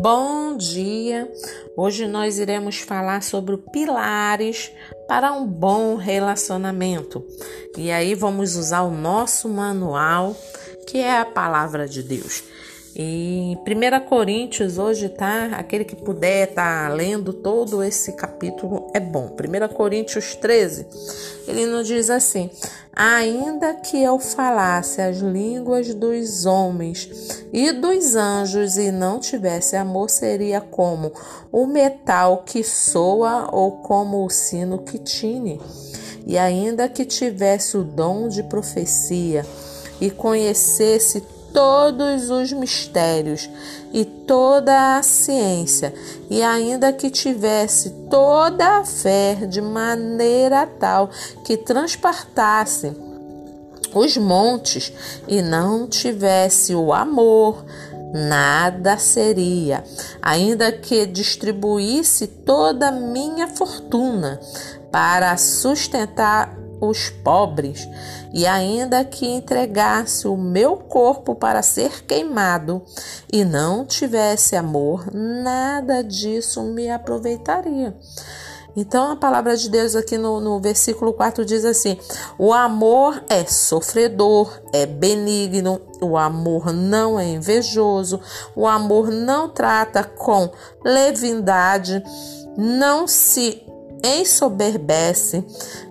Bom dia! Hoje nós iremos falar sobre pilares para um bom relacionamento. E aí vamos usar o nosso manual, que é a palavra de Deus. E 1 Coríntios hoje tá, aquele que puder tá lendo todo esse capítulo é bom. 1 Coríntios 13, ele nos diz assim: Ainda que eu falasse as línguas dos homens e dos anjos e não tivesse amor, seria como o metal que soa ou como o sino que tine. E ainda que tivesse o dom de profecia e conhecesse todos os mistérios e toda a ciência, e ainda que tivesse toda a fé de maneira tal que transportasse os montes e não tivesse o amor, nada seria, ainda que distribuísse toda a minha fortuna para sustentar os pobres, e ainda que entregasse o meu corpo para ser queimado e não tivesse amor, nada disso me aproveitaria. Então a palavra de Deus aqui no, no versículo 4 diz assim: o amor é sofredor, é benigno, o amor não é invejoso, o amor não trata com leviandade, não se ensoberbece,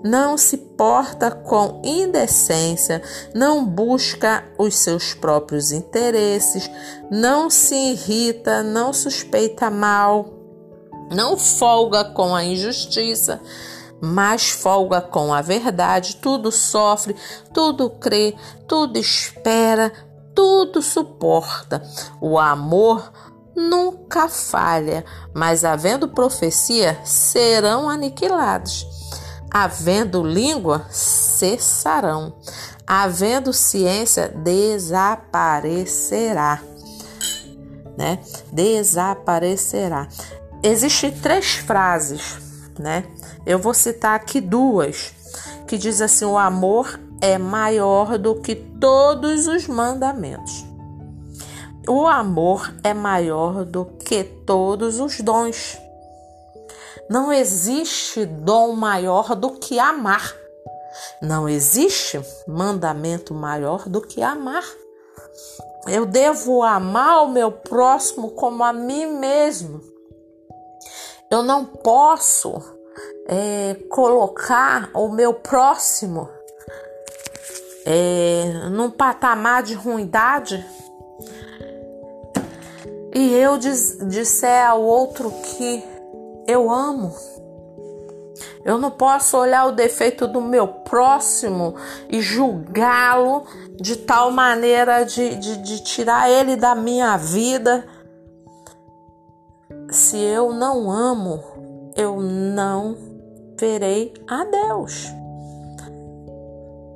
não se porta com indecência, não busca os seus próprios interesses, não se irrita, não suspeita mal, não folga com a injustiça, mas folga com a verdade, tudo sofre, tudo crê, tudo espera, tudo suporta. O amor nunca falha, mas havendo profecia, serão aniquilados. Havendo língua, cessarão. Havendo ciência, desaparecerá. Né? Desaparecerá. Existem três frases, né? Eu vou citar aqui duas que diz assim: o amor é maior do que todos os mandamentos. O amor é maior do que todos os dons. Não existe dom maior do que amar. Não existe mandamento maior do que amar. Eu devo amar o meu próximo como a mim mesmo. Eu não posso é, colocar o meu próximo é, num patamar de ruindade e eu disser ao outro que eu amo, eu não posso olhar o defeito do meu próximo e julgá-lo de tal maneira de, de, de, tirar ele da minha vida. Se eu não amo, eu não verei a Deus.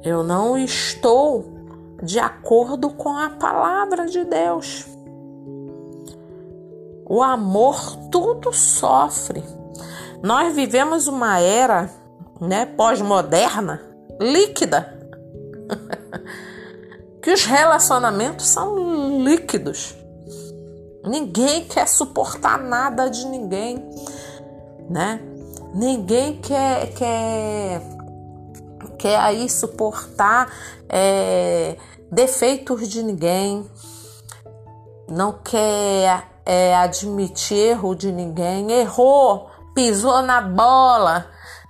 Eu não estou de acordo com a palavra de Deus. O amor tudo sofre. Nós vivemos uma era, né, pós-moderna, líquida. que os relacionamentos são líquidos. Ninguém quer suportar nada de ninguém, né? Ninguém quer quer quer aí suportar é, defeitos de ninguém. Não quer é, admitir erro de ninguém, errou, pisou na bola,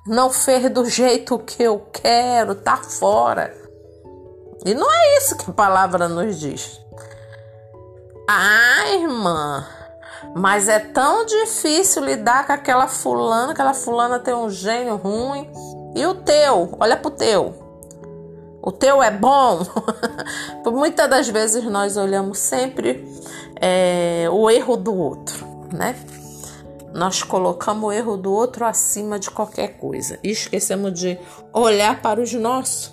não fez do jeito que eu quero, tá fora. E não é isso que a palavra nos diz. Ah, irmã, mas é tão difícil lidar com aquela fulana, aquela fulana tem um gênio ruim. E o teu? Olha pro teu. O teu é bom? Muitas das vezes nós olhamos sempre é, o erro do outro, né? Nós colocamos o erro do outro acima de qualquer coisa e esquecemos de olhar para os nossos.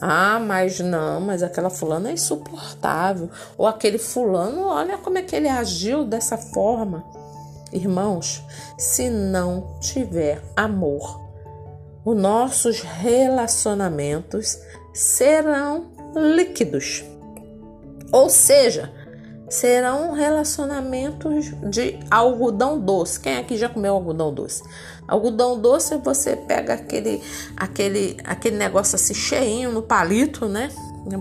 Ah, mas não, mas aquela fulana é insuportável. Ou aquele fulano, olha como é que ele agiu dessa forma. Irmãos, se não tiver amor, os nossos relacionamentos serão líquidos. Ou seja, serão relacionamentos de algodão doce. Quem aqui já comeu algodão doce? Algodão doce você pega aquele aquele aquele negócio assim cheinho no palito, né?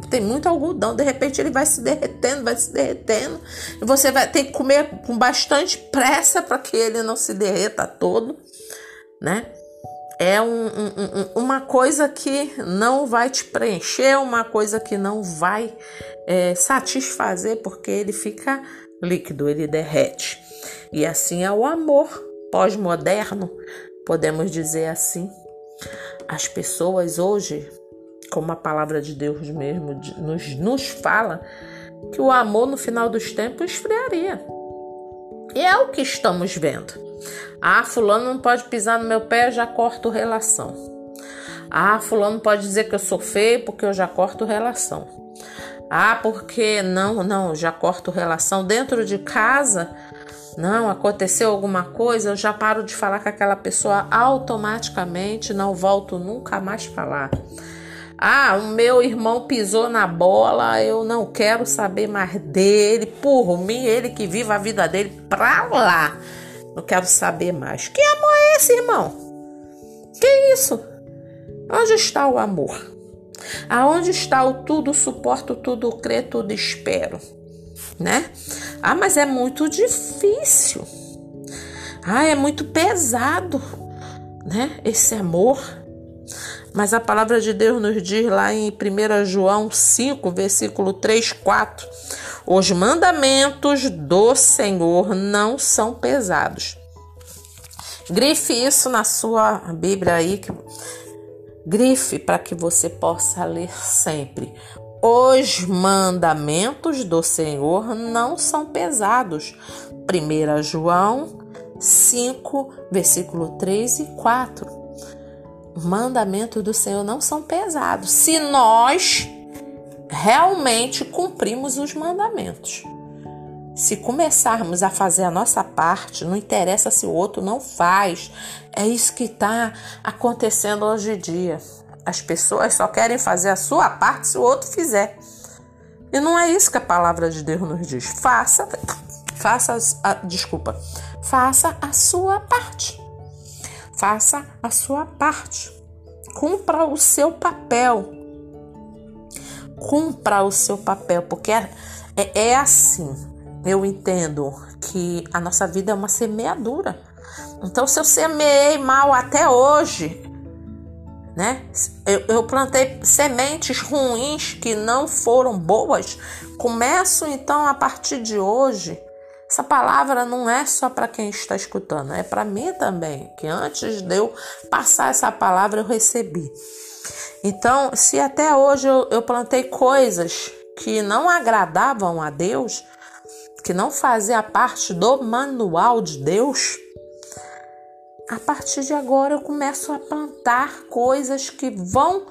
Tem muito algodão, de repente ele vai se derretendo, vai se derretendo, e você vai ter que comer com bastante pressa para que ele não se derreta todo, né? É um, um, uma coisa que não vai te preencher, uma coisa que não vai é, satisfazer, porque ele fica líquido, ele derrete. E assim é o amor pós-moderno, podemos dizer assim. As pessoas hoje como a palavra de Deus mesmo nos, nos fala, que o amor no final dos tempos esfriaria. E é o que estamos vendo. Ah, fulano não pode pisar no meu pé, eu já corto relação. Ah, fulano pode dizer que eu sou feio porque eu já corto relação. Ah, porque não, não, já corto relação dentro de casa. Não, aconteceu alguma coisa, eu já paro de falar com aquela pessoa automaticamente, não volto nunca mais falar. Ah, o meu irmão pisou na bola, eu não quero saber mais dele. Por mim, ele que viva a vida dele pra lá. Não quero saber mais. Que amor é esse, irmão? Que isso? Onde está o amor? Aonde está o tudo suporto, tudo crê, tudo espero? Né? Ah, mas é muito difícil. Ah, é muito pesado, né? Esse amor. Mas a palavra de Deus nos diz lá em 1 João 5, versículo 3, 4: Os mandamentos do Senhor não são pesados. Grife isso na sua Bíblia aí, grife para que você possa ler sempre. Os mandamentos do Senhor não são pesados. 1 João 5, versículo 3 e 4 mandamentos do Senhor não são pesados se nós realmente cumprimos os mandamentos. Se começarmos a fazer a nossa parte, não interessa se o outro não faz. É isso que está acontecendo hoje em dia. As pessoas só querem fazer a sua parte se o outro fizer. E não é isso que a palavra de Deus nos diz. Faça, faça, a, desculpa, faça a sua parte. Faça a sua parte. Cumpra o seu papel. Cumpra o seu papel, porque é, é, é assim. Eu entendo que a nossa vida é uma semeadura. Então, se eu semeei mal até hoje, né? Eu, eu, plantei sementes ruins que não foram boas. Começo então a partir de hoje essa palavra não é só para quem está escutando, é para mim também, que antes de eu passar essa palavra eu recebi. Então, se até hoje eu, eu plantei coisas que não agradavam a Deus, que não fazia parte do manual de Deus, a partir de agora eu começo a plantar coisas que vão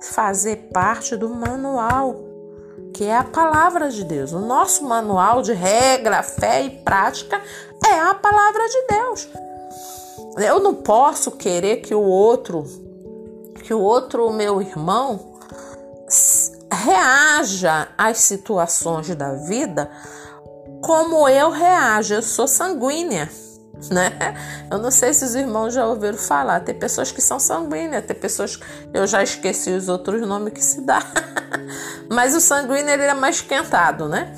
fazer parte do manual que é a palavra de Deus. O nosso manual de regra, fé e prática é a palavra de Deus. Eu não posso querer que o outro, que o outro meu irmão reaja às situações da vida como eu reajo. Eu sou sanguínea né? Eu não sei se os irmãos já ouviram falar. Tem pessoas que são sanguíneas, tem pessoas. Eu já esqueci os outros nomes que se dá. Mas o sanguíneo ele é mais esquentado, né?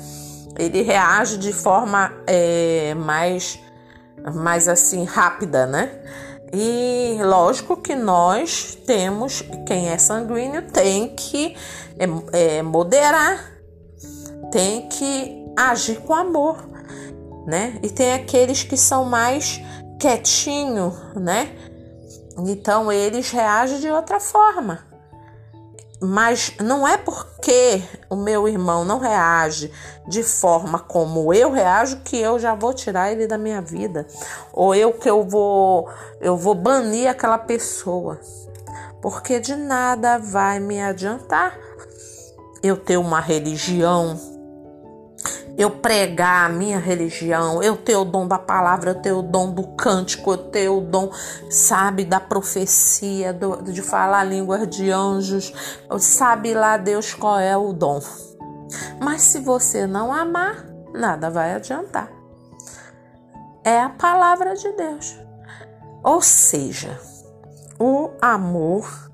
Ele reage de forma é, mais, mais assim rápida, né? E lógico que nós temos, quem é sanguíneo tem que é, é, moderar, tem que agir com amor né? E tem aqueles que são mais quietinho, né? Então eles reagem de outra forma. Mas não é porque o meu irmão não reage de forma como eu reajo que eu já vou tirar ele da minha vida, ou eu que eu vou eu vou banir aquela pessoa. Porque de nada vai me adiantar eu ter uma religião eu pregar a minha religião, eu ter o dom da palavra, eu ter o dom do cântico, eu ter o dom, sabe, da profecia, do, de falar línguas de anjos, sabe lá Deus qual é o dom. Mas se você não amar, nada vai adiantar. É a palavra de Deus. Ou seja, o amor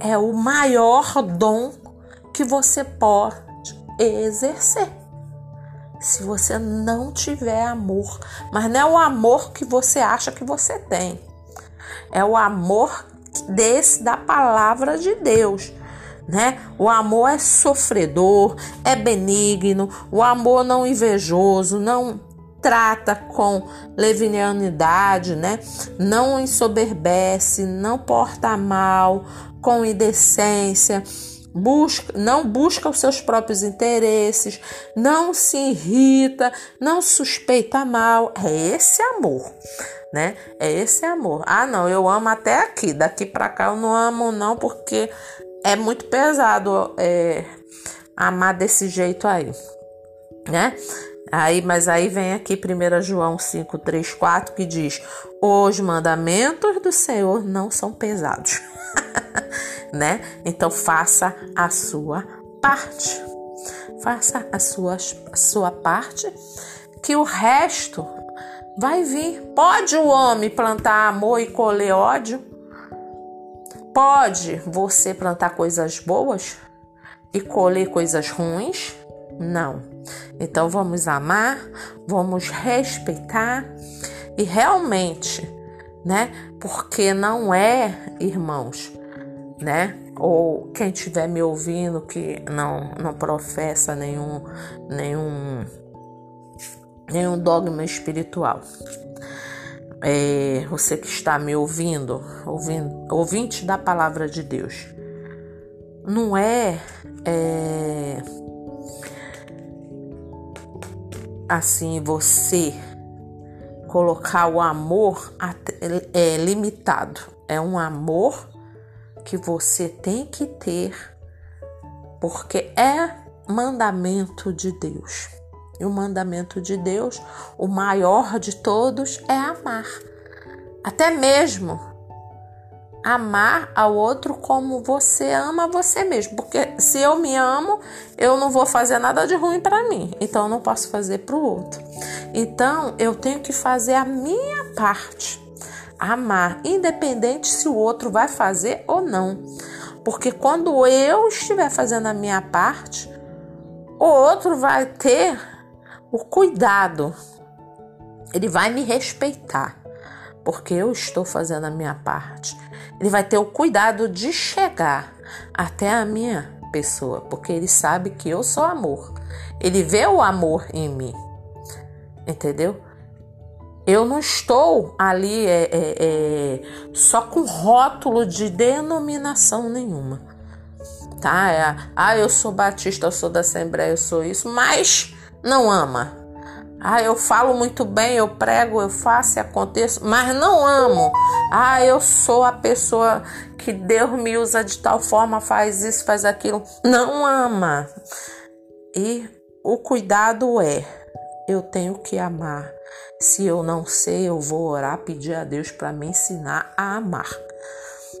é o maior dom que você pode exercer. Se você não tiver amor, mas não é o amor que você acha que você tem, é o amor desse da palavra de Deus. Né? O amor é sofredor, é benigno, o amor não invejoso, não trata com levianidade, né? Não ensoberbece, não porta mal, com indecência, busca, não busca os seus próprios interesses, não se irrita, não suspeita mal. É esse amor, né? É esse amor. Ah, não, eu amo até aqui, daqui para cá eu não amo não, porque é muito pesado é, amar desse jeito aí, né? Aí, mas aí vem aqui 1 João 5, 3, 4 que diz: Os mandamentos do Senhor não são pesados. Né? Então faça a sua parte. Faça a sua, a sua parte, que o resto vai vir. Pode o homem plantar amor e colher ódio? Pode você plantar coisas boas e colher coisas ruins? Não. Então vamos amar, vamos respeitar e realmente, né? Porque não é, irmãos, né? Ou quem estiver me ouvindo que não, não professa nenhum, nenhum, nenhum dogma espiritual. É, você que está me ouvindo, ouvindo, ouvinte da palavra de Deus, não é, é assim você colocar o amor é limitado. É um amor que você tem que ter, porque é mandamento de Deus. E o mandamento de Deus, o maior de todos, é amar. Até mesmo amar ao outro como você ama você mesmo. Porque se eu me amo, eu não vou fazer nada de ruim para mim. Então eu não posso fazer para o outro. Então eu tenho que fazer a minha parte amar, independente se o outro vai fazer ou não. Porque quando eu estiver fazendo a minha parte, o outro vai ter o cuidado, ele vai me respeitar, porque eu estou fazendo a minha parte. Ele vai ter o cuidado de chegar até a minha pessoa, porque ele sabe que eu sou amor. Ele vê o amor em mim, entendeu? Eu não estou ali é, é, é, só com rótulo de denominação nenhuma. Tá? É, ah, eu sou batista, eu sou da Assembleia, eu sou isso, mas não ama. Ah, eu falo muito bem, eu prego, eu faço e aconteço, mas não amo. Ah, eu sou a pessoa que Deus me usa de tal forma, faz isso, faz aquilo. Não ama. E o cuidado é: eu tenho que amar se eu não sei, eu vou orar, pedir a Deus para me ensinar a amar,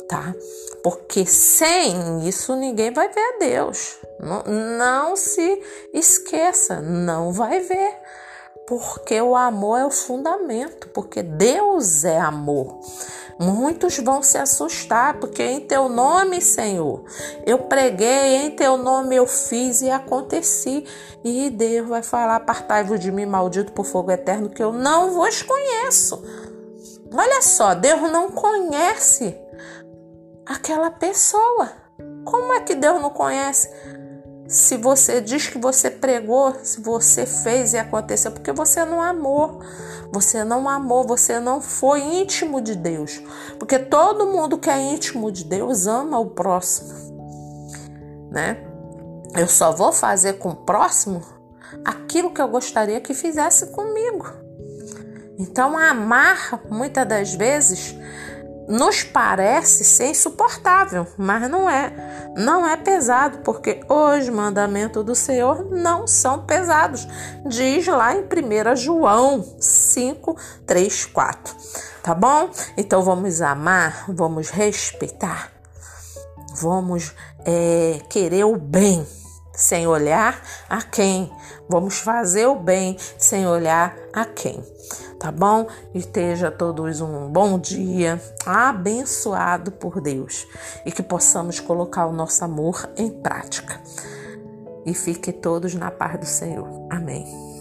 tá? Porque sem isso ninguém vai ver a Deus. Não, não se esqueça, não vai ver. Porque o amor é o fundamento, porque Deus é amor. Muitos vão se assustar, porque em teu nome, Senhor, eu preguei, em teu nome eu fiz e aconteci. E Deus vai falar: Apartai-vos de mim, maldito por fogo eterno, que eu não vos conheço. Olha só, Deus não conhece aquela pessoa. Como é que Deus não conhece? Se você diz que você pregou, se você fez e aconteceu, porque você não amou. Você não amou, você não foi íntimo de Deus. Porque todo mundo que é íntimo de Deus ama o próximo. Né? Eu só vou fazer com o próximo aquilo que eu gostaria que fizesse comigo. Então, amar, muitas das vezes, nos parece ser insuportável, mas não é. Não é pesado, porque os mandamentos do Senhor não são pesados. Diz lá em 1 João 5, 3, 4. Tá bom? Então vamos amar, vamos respeitar, vamos é, querer o bem sem olhar a quem. Vamos fazer o bem sem olhar a quem. Tá bom? Esteja todos um bom dia, abençoado por Deus e que possamos colocar o nosso amor em prática. E fiquem todos na paz do Senhor. Amém.